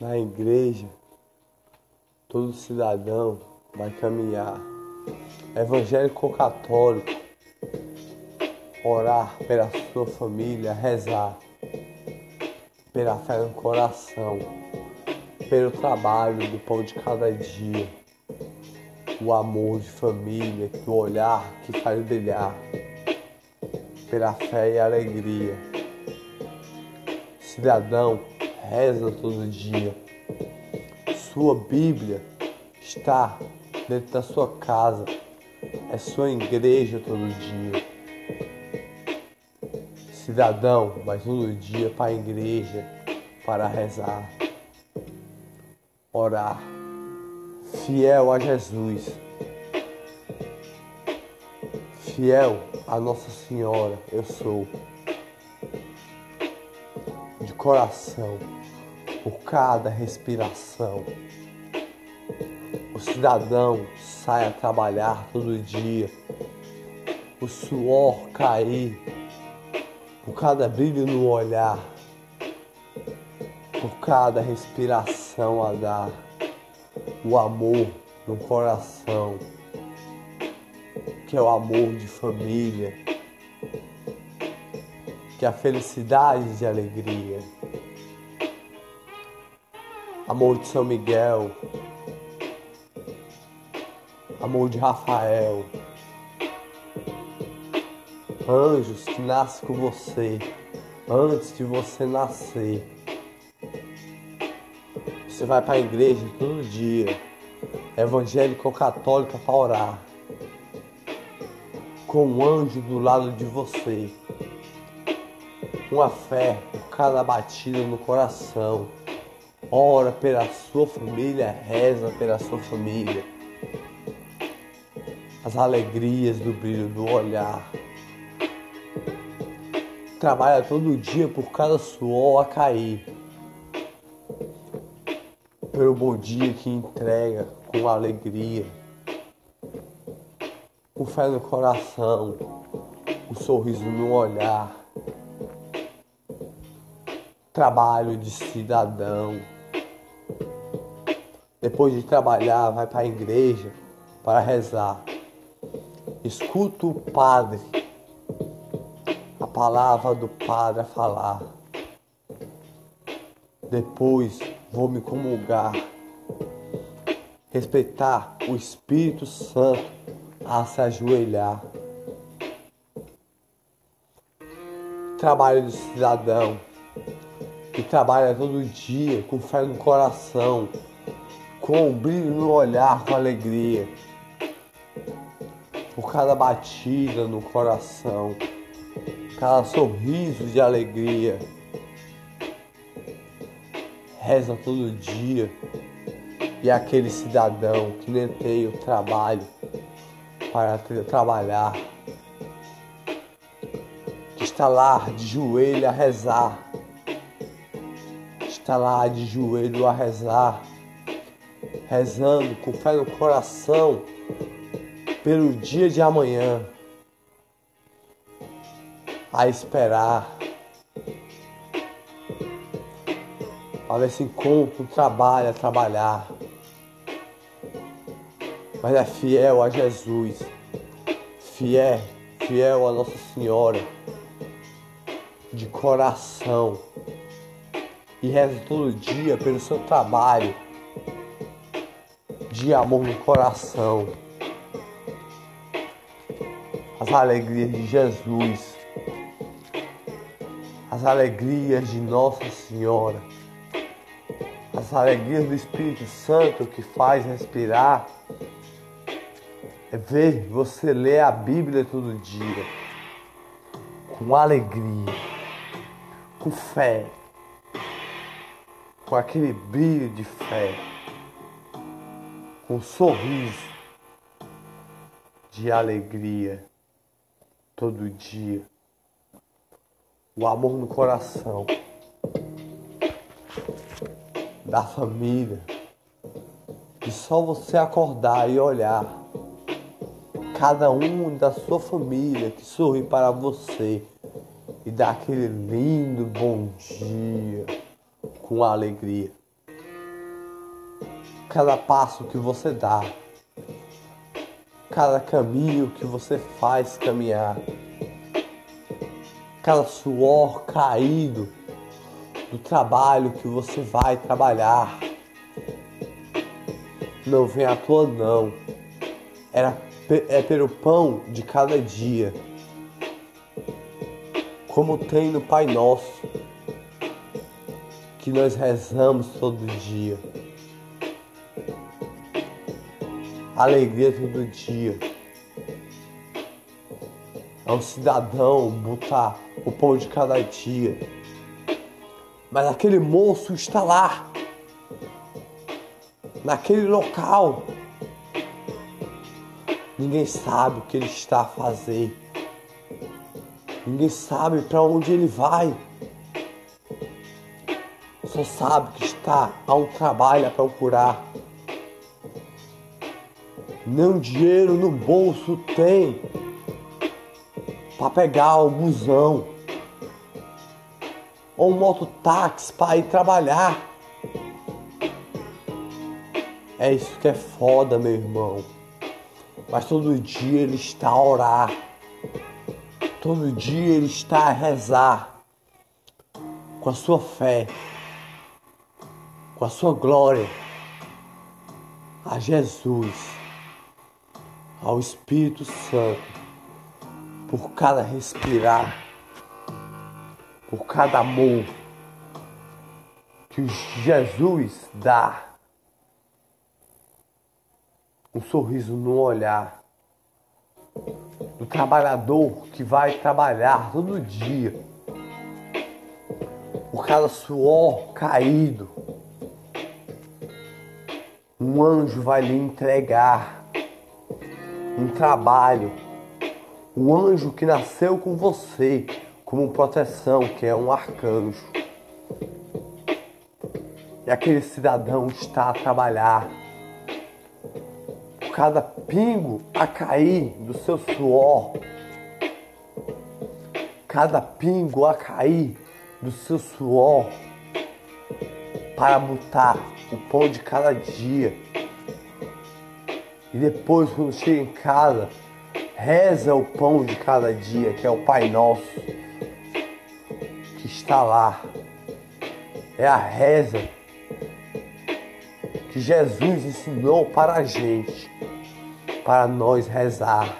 Na igreja, todo cidadão vai caminhar. Evangélico católico, orar pela sua família, rezar pela fé no coração, pelo trabalho do pão de cada dia, o amor de família, o olhar que faz brilhar, pela fé e alegria. Cidadão, reza todo dia. Sua Bíblia está dentro da sua casa, é sua igreja todo dia. Cidadão, vai todo dia para a igreja para rezar, orar, fiel a Jesus, fiel a Nossa Senhora, eu sou coração por cada respiração. O cidadão sai a trabalhar todo dia, o suor cair, por cada brilho no olhar, por cada respiração a dar, o amor no coração, que é o amor de família, que a felicidade de alegria. Amor de São Miguel, amor de Rafael, anjos que nascem com você antes de você nascer. Você vai para a igreja todo dia, evangélico ou católica, para orar, com um anjo do lado de você, uma fé cada batida no coração ora pela sua família, reza pela sua família. As alegrias do brilho do olhar. Trabalha todo dia por cada suor a cair. Pelo bom dia que entrega com alegria. Com fé no coração, um sorriso no olhar. Trabalho de cidadão depois de trabalhar, vai para a igreja para rezar. Escuta o padre, a palavra do padre a falar. Depois vou me comungar, respeitar o Espírito Santo a se ajoelhar. Trabalho de cidadão que trabalha todo dia com fé no coração com um brilho no olhar, com alegria, por cada batida no coração, cada sorriso de alegria. Reza todo dia. E é aquele cidadão que nem tem o trabalho para trabalhar, que está lá de joelho a rezar, está lá de joelho a rezar rezando com fé no coração pelo dia de amanhã, a esperar, a ver se encontra um trabalho a trabalhar, mas é fiel a Jesus, fiel, fiel a Nossa Senhora, de coração, e reza todo dia pelo seu trabalho de amor no coração. As alegrias de Jesus, as alegrias de Nossa Senhora, as alegrias do Espírito Santo que faz respirar, é ver você ler a Bíblia todo dia com alegria, com fé, com aquele brilho de fé um sorriso de alegria todo dia, o amor no coração da família, e só você acordar e olhar cada um da sua família que sorri para você e dá aquele lindo bom dia com alegria. cada passo que você dá, cada caminho que você faz caminhar, cada suor caído do trabalho que você vai trabalhar. Não vem à toa não. Era, é pelo pão de cada dia. Como tem no Pai Nosso, que nós rezamos todo dia. Alegria todo dia. É um cidadão botar o pão de cada dia. Mas aquele moço está lá, naquele local. Ninguém sabe o que ele está a fazer. Ninguém sabe para onde ele vai. Sabe que está a um trabalho a procurar. Nem dinheiro no bolso tem para pegar o busão ou um mototáxi para ir trabalhar. É isso que é foda, meu irmão. Mas todo dia ele está a orar. Todo dia ele está a rezar com a sua fé, com a sua glória a Jesus, ao Espírito Santo, por cada respirar por cada amor que Jesus dá. Um sorriso no olhar do trabalhador que vai trabalhar todo dia. Por cada suor caído, um anjo vai lhe entregar um trabalho. O anjo que nasceu com você como proteção, que é um arcanjo. E aquele cidadão está a trabalhar. Cada pingo a cair do seu suor, cada pingo a cair do seu suor, para botar o pão de cada dia. E depois, quando chega em casa, reza o pão de cada dia, que é o Pai Nosso está lá. É a reza que Jesus ensinou para a gente, para nós rezar.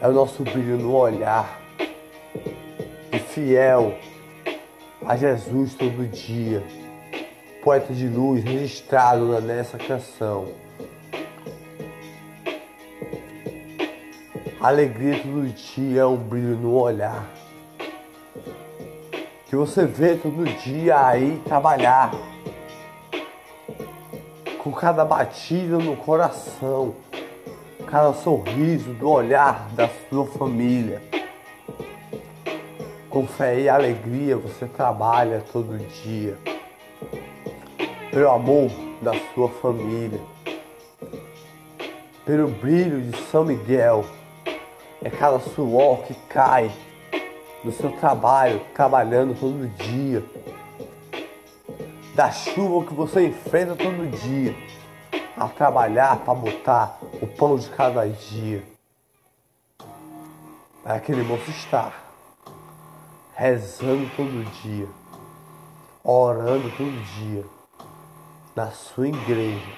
É o nosso brilho no olhar, e fiel a Jesus todo dia. Poeta de luz registrado nessa canção. alegria todo dia é um brilho no olhar que você vê todo dia aí trabalhar, com cada batida no coração, cada sorriso do olhar da sua família. Com fé e alegria você trabalha todo dia, pelo amor da sua família, pelo brilho de São Miguel, é cada suor que cai do seu trabalho, trabalhando todo dia, da chuva que você enfrenta todo dia, a trabalhar para botar o pão de cada dia. Para aquele moço estar rezando todo dia, orando todo dia na sua igreja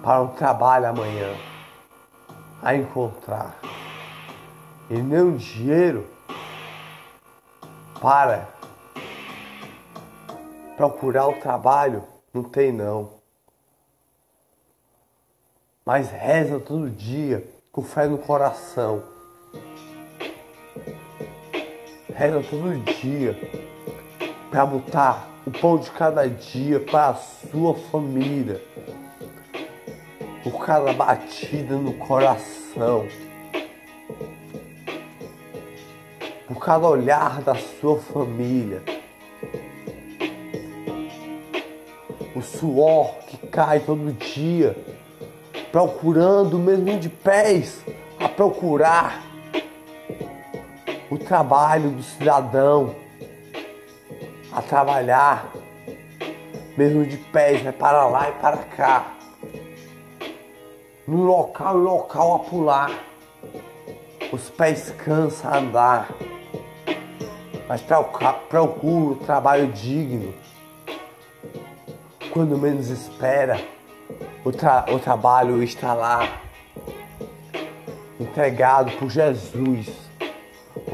para um trabalho amanhã a encontrar. E nem um dinheiro para procurar o trabalho, não tem não. Mas reza todo dia, com fé no coração. Reza todo dia para botar o pão de cada dia para a sua família. Por cada batida no coração. por cada olhar da sua família. O suor que cai todo dia, procurando mesmo de pés a procurar o trabalho do cidadão, a trabalhar mesmo de pés, vai para lá e para cá, no local e local a pular. Os pés cansam a andar, mas procura o trabalho digno. Quando menos espera, o, tra o trabalho está lá, entregado por Jesus,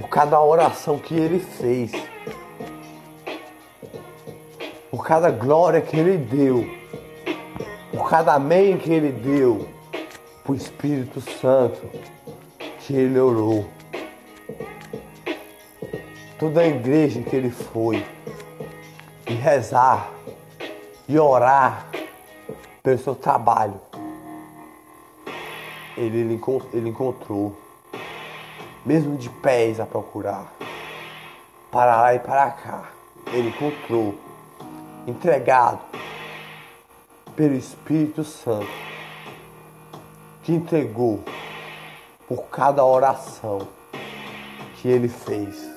por cada oração que ele fez. Por cada glória que Ele deu, por cada amém que Ele deu, por Espírito Santo que Ele orou. Toda a igreja que Ele foi, e rezar, e orar. Pelo seu trabalho, ele, ele, ele encontrou, mesmo de pés a procurar, para lá e para cá, ele encontrou entregado pelo Espírito Santo, que entregou por cada oração que ele fez.